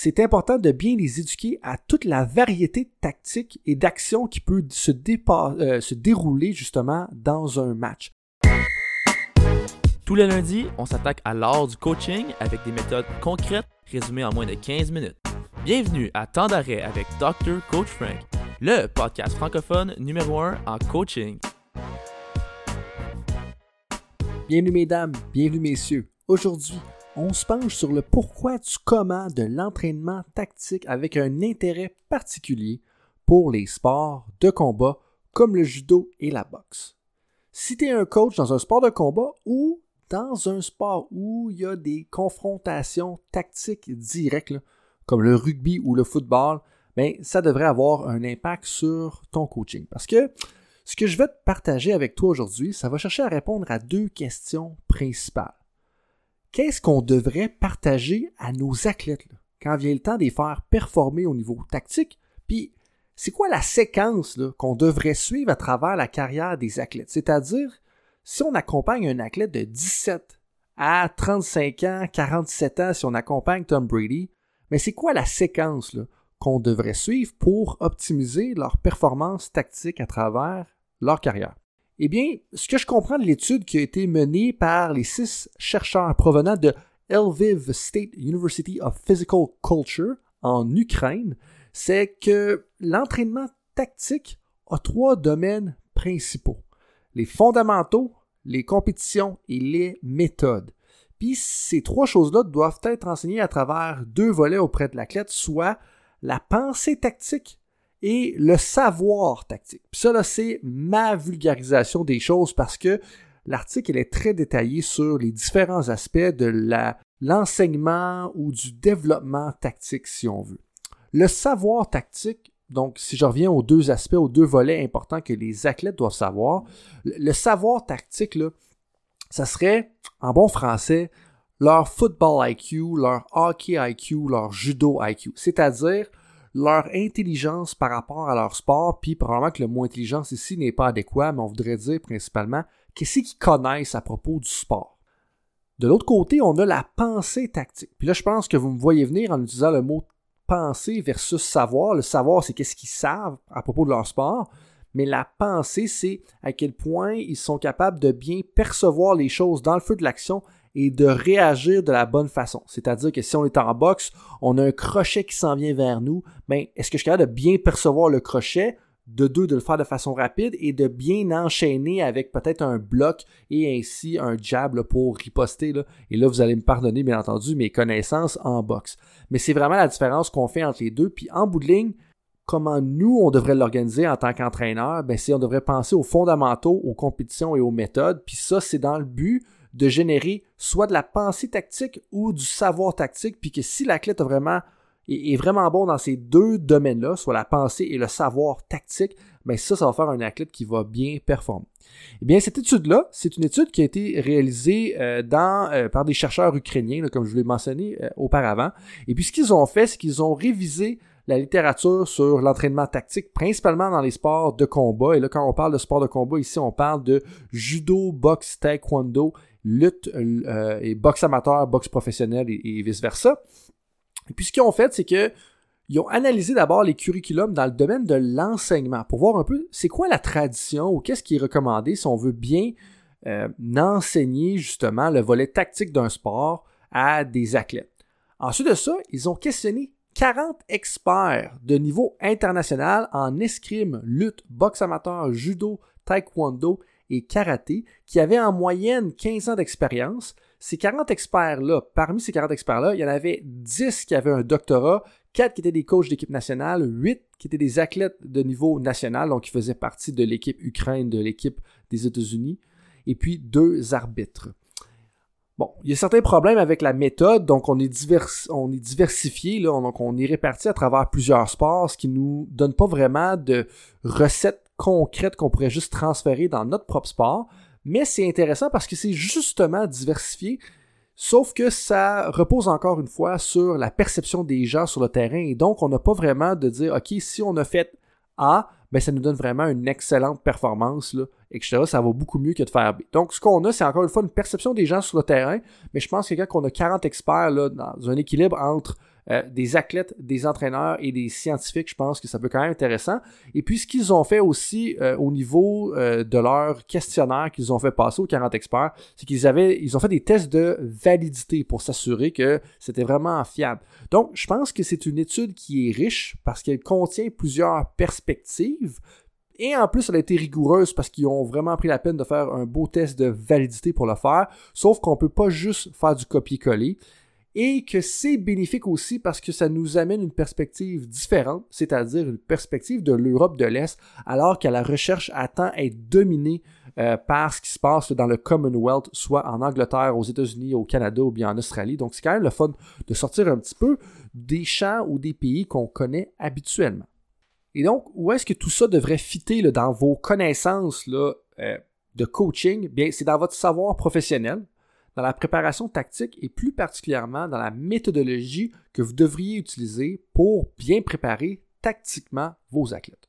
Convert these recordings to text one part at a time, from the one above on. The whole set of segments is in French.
c'est important de bien les éduquer à toute la variété de tactiques et d'actions qui peut se, euh, se dérouler justement dans un match. Tous les lundis, on s'attaque à l'art du coaching avec des méthodes concrètes résumées en moins de 15 minutes. Bienvenue à Temps d'arrêt avec Dr. Coach Frank, le podcast francophone numéro 1 en coaching. Bienvenue mesdames, bienvenue messieurs. Aujourd'hui, on se penche sur le pourquoi du comment de l'entraînement tactique avec un intérêt particulier pour les sports de combat comme le judo et la boxe. Si tu es un coach dans un sport de combat ou dans un sport où il y a des confrontations tactiques directes, comme le rugby ou le football, ben, ça devrait avoir un impact sur ton coaching. Parce que ce que je vais te partager avec toi aujourd'hui, ça va chercher à répondre à deux questions principales qu'est-ce qu'on devrait partager à nos athlètes quand vient le temps de les faire performer au niveau tactique? Puis, c'est quoi la séquence qu'on devrait suivre à travers la carrière des athlètes? C'est-à-dire, si on accompagne un athlète de 17 à 35 ans, 47 ans, si on accompagne Tom Brady, mais c'est quoi la séquence qu'on devrait suivre pour optimiser leur performance tactique à travers leur carrière? Eh bien, ce que je comprends de l'étude qui a été menée par les six chercheurs provenant de Lviv State University of Physical Culture en Ukraine, c'est que l'entraînement tactique a trois domaines principaux. Les fondamentaux, les compétitions et les méthodes. Puis ces trois choses-là doivent être enseignées à travers deux volets auprès de l'athlète, soit la pensée tactique et le savoir tactique. Puis ça, là, c'est ma vulgarisation des choses parce que l'article est très détaillé sur les différents aspects de l'enseignement ou du développement tactique, si on veut. Le savoir tactique, donc si je reviens aux deux aspects, aux deux volets importants que les athlètes doivent savoir, le savoir tactique, là, ça serait, en bon français, leur football IQ, leur hockey IQ, leur judo IQ. C'est-à-dire leur intelligence par rapport à leur sport, puis probablement que le mot intelligence ici n'est pas adéquat, mais on voudrait dire principalement qu'est-ce qu'ils connaissent à propos du sport? De l'autre côté, on a la pensée tactique. Puis là, je pense que vous me voyez venir en utilisant le mot pensée versus savoir. Le savoir, c'est qu'est-ce qu'ils savent à propos de leur sport. Mais la pensée, c'est à quel point ils sont capables de bien percevoir les choses dans le feu de l'action et de réagir de la bonne façon. C'est-à-dire que si on est en boxe, on a un crochet qui s'en vient vers nous, ben, est-ce que je suis capable de bien percevoir le crochet? De deux, de le faire de façon rapide et de bien enchaîner avec peut-être un bloc et ainsi un jab pour riposter. Là? Et là, vous allez me pardonner, bien entendu, mes connaissances en boxe. Mais c'est vraiment la différence qu'on fait entre les deux. Puis en bout de ligne, comment nous, on devrait l'organiser en tant qu'entraîneur, ben, c'est on devrait penser aux fondamentaux, aux compétitions et aux méthodes. Puis ça, c'est dans le but de générer soit de la pensée tactique ou du savoir tactique, puis que si l'athlète est, vraiment bon dans ces deux domaines-là, soit la pensée et le savoir tactique, bien ça, ça va faire un athlète qui va bien performer. Eh bien, cette étude-là, c'est une étude qui a été réalisée euh, euh, par des chercheurs ukrainiens, comme je vous l'ai mentionné euh, auparavant. Et puis, ce qu'ils ont fait, c'est qu'ils ont révisé la littérature sur l'entraînement tactique, principalement dans les sports de combat. Et là, quand on parle de sport de combat, ici, on parle de judo, boxe, taekwondo lutte euh, et boxe amateur, boxe professionnelle et, vice-versa. Et puis ce qu'ils ont fait, c'est que ils ont analysé d'abord les curriculums dans le domaine de l'enseignement pour voir un peu c'est quoi la tradition ou qu'est-ce qui est recommandé si on veut bien euh, enseigner justement le volet tactique d'un sport à des athlètes. Ensuite de ça, ils ont questionné 40 experts de niveau international en escrime, lutte, boxe amateur, judo, taekwondo et karaté qui avaient en moyenne 15 ans d'expérience. Ces 40 experts-là, parmi ces 40 experts-là, il y en avait 10 qui avaient un doctorat, 4 qui étaient des coachs d'équipe nationale, 8 qui étaient des athlètes de niveau national, donc qui faisaient partie de l'équipe Ukraine, de l'équipe des États-Unis, et puis deux arbitres. Bon, il y a certains problèmes avec la méthode, donc on est, on est diversifié, là, donc on est réparti à travers plusieurs sports, ce qui nous donne pas vraiment de recettes concrètes qu'on pourrait juste transférer dans notre propre sport. Mais c'est intéressant parce que c'est justement diversifié, sauf que ça repose encore une fois sur la perception des gens sur le terrain. Et donc, on n'a pas vraiment de dire, OK, si on a fait A, ben ça nous donne vraiment une excellente performance, là, etc. Ça va beaucoup mieux que de faire B. Donc, ce qu'on a, c'est encore une fois une perception des gens sur le terrain, mais je pense que quand on a 40 experts là, dans un équilibre entre euh, des athlètes, des entraîneurs et des scientifiques, je pense que ça peut quand même être intéressant. Et puis ce qu'ils ont fait aussi euh, au niveau euh, de leur questionnaire qu'ils ont fait passer aux 40 experts, c'est qu'ils ils ont fait des tests de validité pour s'assurer que c'était vraiment fiable. Donc, je pense que c'est une étude qui est riche parce qu'elle contient plusieurs perspectives. Et en plus, elle a été rigoureuse parce qu'ils ont vraiment pris la peine de faire un beau test de validité pour le faire. Sauf qu'on ne peut pas juste faire du copier-coller et que c'est bénéfique aussi parce que ça nous amène une perspective différente, c'est-à-dire une perspective de l'Europe de l'Est, alors que la recherche attend être dominée euh, par ce qui se passe dans le Commonwealth, soit en Angleterre, aux États-Unis, au Canada ou bien en Australie. Donc c'est quand même le fun de sortir un petit peu des champs ou des pays qu'on connaît habituellement. Et donc, où est-ce que tout ça devrait fitter dans vos connaissances là, euh, de coaching? Bien, c'est dans votre savoir professionnel, dans la préparation tactique et plus particulièrement dans la méthodologie que vous devriez utiliser pour bien préparer tactiquement vos athlètes.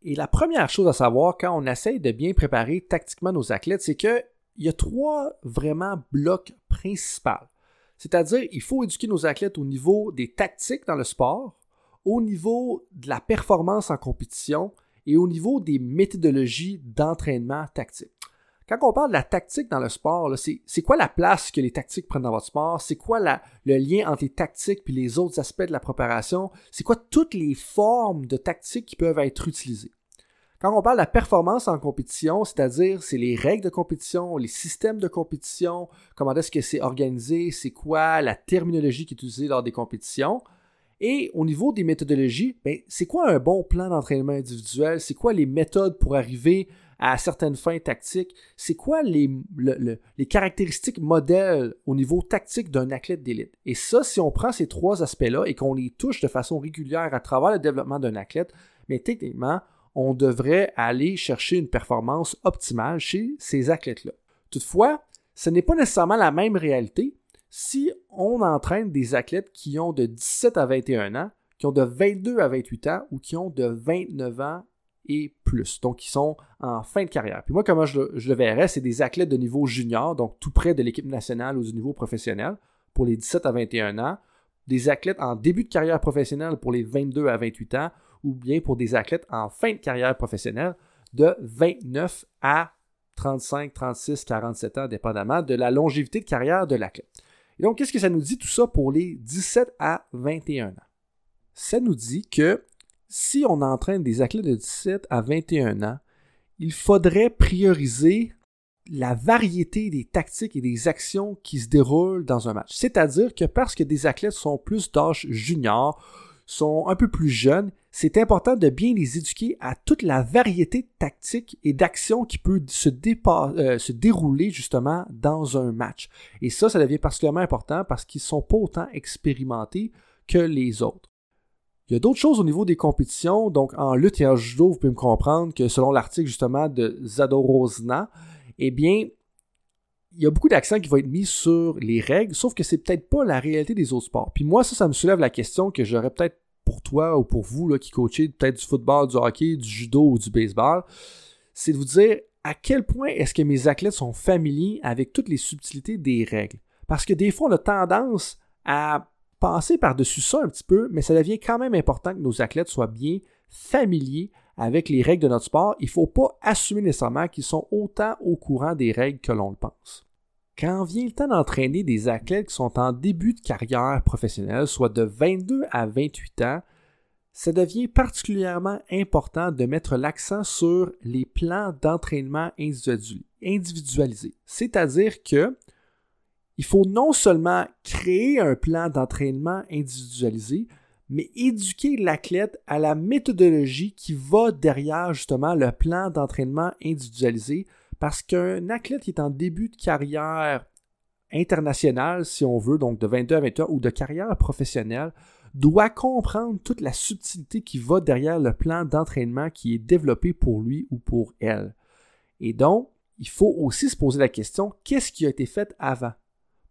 Et la première chose à savoir quand on essaye de bien préparer tactiquement nos athlètes, c'est qu'il y a trois vraiment blocs principaux. C'est-à-dire, il faut éduquer nos athlètes au niveau des tactiques dans le sport, au niveau de la performance en compétition et au niveau des méthodologies d'entraînement tactique. Quand on parle de la tactique dans le sport, c'est quoi la place que les tactiques prennent dans votre sport? C'est quoi le lien entre les tactiques et les autres aspects de la préparation? C'est quoi toutes les formes de tactiques qui peuvent être utilisées? Quand on parle de la performance en compétition, c'est-à-dire c'est les règles de compétition, les systèmes de compétition, comment est-ce que c'est organisé, c'est quoi la terminologie qui est utilisée lors des compétitions. Et au niveau des méthodologies, ben, c'est quoi un bon plan d'entraînement individuel? C'est quoi les méthodes pour arriver à certaines fins tactiques. C'est quoi les, caractéristiques modèles au niveau tactique d'un athlète d'élite? Et ça, si on prend ces trois aspects-là et qu'on les touche de façon régulière à travers le développement d'un athlète, mais techniquement, on devrait aller chercher une performance optimale chez ces athlètes-là. Toutefois, ce n'est pas nécessairement la même réalité si on entraîne des athlètes qui ont de 17 à 21 ans, qui ont de 22 à 28 ans ou qui ont de 29 ans et plus. Donc, ils sont en fin de carrière. Puis moi, comment je, le verrais, c'est des athlètes de niveau junior, donc tout près de l'équipe nationale ou du niveau professionnel pour les 17 à 21 ans, des athlètes en début de carrière professionnelle pour les 22 à 28 ans, ou bien pour des athlètes en fin de carrière professionnelle de 29 à 35, 36, 47 ans, dépendamment de la longévité de carrière de l'athlète. Et donc, qu'est-ce que ça nous dit tout ça pour les 17 à 21 ans? Ça nous dit que si on entraîne des athlètes de 17 à 21 ans, il faudrait prioriser la variété des tactiques et des actions qui se déroulent dans un match. C'est-à-dire que parce que des athlètes sont plus d'âge junior, sont un peu plus jeunes, c'est important de bien les éduquer à toute la variété de tactiques et d'actions qui peut se, euh, dérouler justement dans un match. Et ça, ça devient particulièrement important parce qu'ils ne sont pas autant expérimentés que les autres. Il y a d'autres choses au niveau des compétitions. Donc, en lutte et en judo, vous pouvez me comprendre que selon l'article justement de Zadorozna, eh bien, il y a beaucoup d'accent qui va être mis sur les règles, sauf que c'est peut-être pas la réalité des autres sports. Puis moi, ça, ça me soulève la question que j'aurais peut-être pour toi ou pour vous là, qui coachez peut-être du football, du hockey, du judo ou du baseball, c'est de vous dire à quel point est-ce que mes athlètes sont familiers avec toutes les subtilités des règles. Parce que des fois, on a tendance à passer par-dessus ça un petit peu, mais ça devient quand même important que nos athlètes soient bien familiers avec les règles de notre sport. Il ne faut pas assumer nécessairement qu'ils sont autant au courant des règles que l'on le pense. Quand vient le temps d'entraîner des athlètes qui sont en début de carrière professionnelle, soit de 22 à 28 ans, ça devient particulièrement important de mettre l'accent sur les plans d'entraînement individualisés. C'est-à-dire que il faut non seulement créer un plan d'entraînement individualisé, mais éduquer l'athlète à la méthodologie qui va derrière justement le plan d'entraînement individualisé, parce qu'un athlète qui est en début de carrière internationale, si on veut, donc de 22 à 21 ou de carrière professionnelle, doit comprendre toute la subtilité qui va derrière le plan d'entraînement qui est développé pour lui ou pour elle. Et donc, il faut aussi se poser la question, qu'est-ce qui a été fait avant?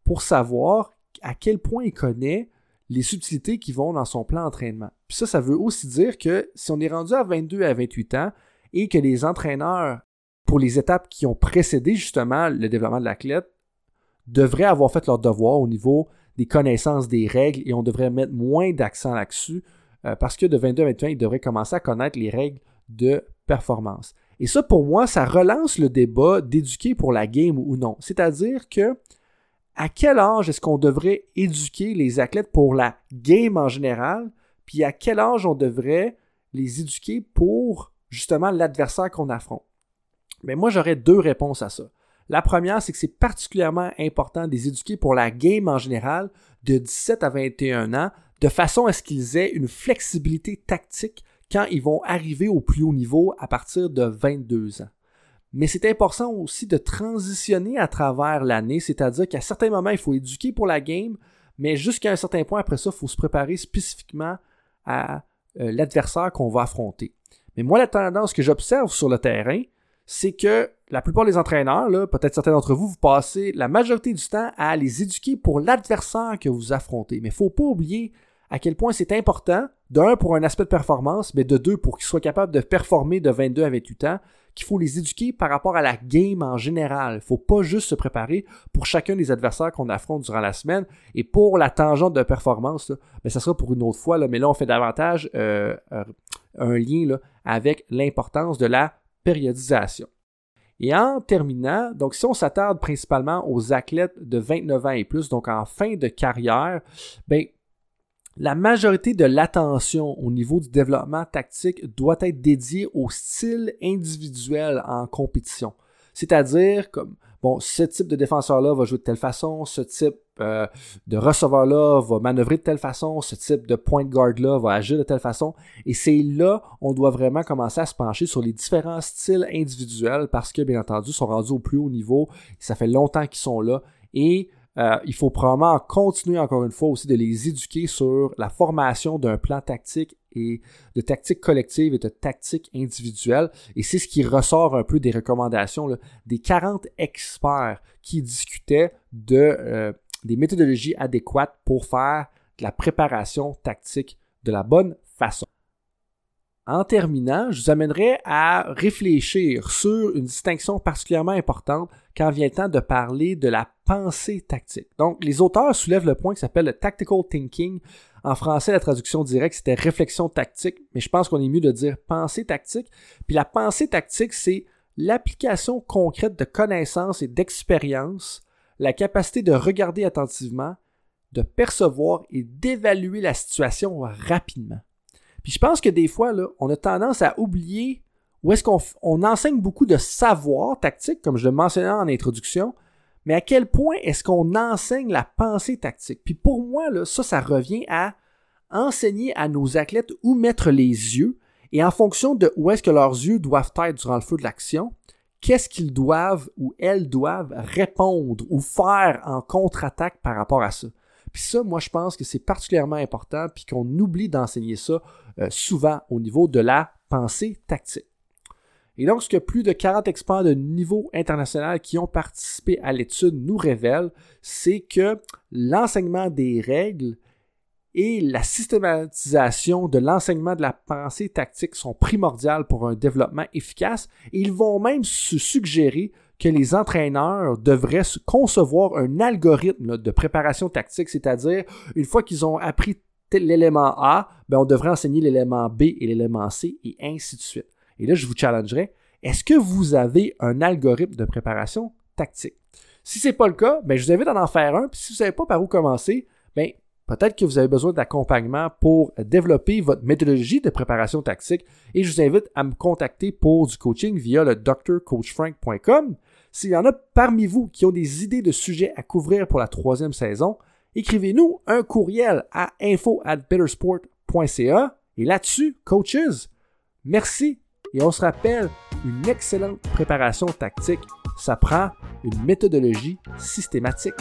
Pour savoir à quel point il connaît les subtilités qui vont dans son plan d'entraînement. Puis ça, ça veut aussi dire que si on est rendu à 22 à 28 ans et que les entraîneurs, pour les étapes qui ont précédé justement le développement de l'athlète, devraient avoir fait leur devoir au niveau des connaissances des règles et on devrait mettre moins d'accent là-dessus euh, parce que de 22 à 21, ils devraient commencer à connaître les règles de performance. Et ça, pour moi, ça relance le débat d'éduquer pour la game ou non. C'est-à-dire que à quel âge est-ce qu'on devrait éduquer les athlètes pour la game en général, puis à quel âge on devrait les éduquer pour justement l'adversaire qu'on affronte? Mais moi, j'aurais deux réponses à ça. La première, c'est que c'est particulièrement important de les éduquer pour la game en général de 17 à 21 ans, de façon à ce qu'ils aient une flexibilité tactique quand ils vont arriver au plus haut niveau à partir de 22 ans. Mais c'est important aussi de transitionner à travers l'année, c'est-à-dire qu'à certains moments, il faut éduquer pour la game, mais jusqu'à un certain point après ça, il faut se préparer spécifiquement à euh, l'adversaire qu'on va affronter. Mais moi, la tendance que j'observe sur le terrain, c'est que la plupart des entraîneurs, peut-être certains d'entre vous, vous passez la majorité du temps à les éduquer pour l'adversaire que vous affrontez. Mais il ne faut pas oublier à quel point c'est important, d'un pour un aspect de performance, mais de deux pour qu'ils soient capables de performer de 22 à 28 ans, qu'il faut les éduquer par rapport à la game en général. Il ne faut pas juste se préparer pour chacun des adversaires qu'on affronte durant la semaine. Et pour la tangente de performance, mais ça sera pour une autre fois, mais là on fait davantage euh, euh, un lien avec l'importance de la périodisation. Et en terminant, donc si on s'attarde principalement aux athlètes de 29 ans et plus, donc en fin de carrière, ben, la majorité de l'attention au niveau du développement tactique doit être dédiée au style individuel en compétition. C'est-à-dire, comme, bon, ce type de défenseur-là va jouer de telle façon, ce type euh, de receveur-là va manœuvrer de telle façon, ce type de point guard-là va agir de telle façon. Et c'est là, on doit vraiment commencer à se pencher sur les différents styles individuels parce que, bien entendu, ils sont rendus au plus haut niveau. Ça fait longtemps qu'ils sont là. Et euh, il faut probablement continuer encore une fois aussi de les éduquer sur la formation d'un plan tactique et de tactique collective et de tactique individuelle. Et c'est ce qui ressort un peu des recommandations des 40 experts qui discutaient de euh, des méthodologies adéquates pour faire de la préparation tactique de la bonne façon. En terminant, je vous amènerai à réfléchir sur une distinction particulièrement importante quand vient le temps de parler de la pensée tactique. Donc, les auteurs soulèvent le point qui s'appelle le tactical thinking. En français, la traduction directe, c'était réflexion tactique, mais je pense qu'on est mieux de dire pensée tactique. Puis la pensée tactique, c'est l'application concrète de connaissances et d'expériences, la capacité de regarder attentivement, de percevoir et d'évaluer la situation rapidement. Puis je pense que des fois, on a tendance à oublier où est-ce qu'on on enseigne beaucoup de savoir tactique, comme je le mentionnais en introduction, mais à quel point est-ce qu'on enseigne la pensée tactique? Puis pour moi, là, ça, ça revient à enseigner à nos athlètes où mettre les yeux et en fonction de où est-ce que leurs yeux doivent être durant le feu de l'action, qu'est-ce qu'ils doivent ou elles doivent répondre ou faire en contre-attaque par rapport à ça. Puis ça, moi, je pense que c'est particulièrement important, puis qu'on oublie d'enseigner ça euh, souvent au niveau de la pensée tactique. Et donc, ce que plus de 40 experts de niveau international qui ont participé à l'étude nous révèlent, c'est que l'enseignement des règles et la systématisation de l'enseignement de la pensée tactique sont primordiales pour un développement efficace et ils vont même se suggérer que les entraîneurs devraient concevoir un algorithme de préparation tactique, c'est-à-dire une fois qu'ils ont appris l'élément A, ben on devrait enseigner l'élément B et l'élément C et ainsi de suite. Et là, je vous challengerai, est-ce que vous avez un algorithme de préparation tactique? Si ce n'est pas le cas, ben, je vous invite à en faire un. Puis si vous ne savez pas par où commencer, peut-être que vous avez besoin d'accompagnement pour développer votre méthodologie de préparation tactique. Et je vous invite à me contacter pour du coaching via le drcoachfrank.com. S'il y en a parmi vous qui ont des idées de sujets à couvrir pour la troisième saison, écrivez-nous un courriel à info at bettersport.ca. Et là-dessus, coaches, merci. Et on se rappelle, une excellente préparation tactique, ça prend une méthodologie systématique.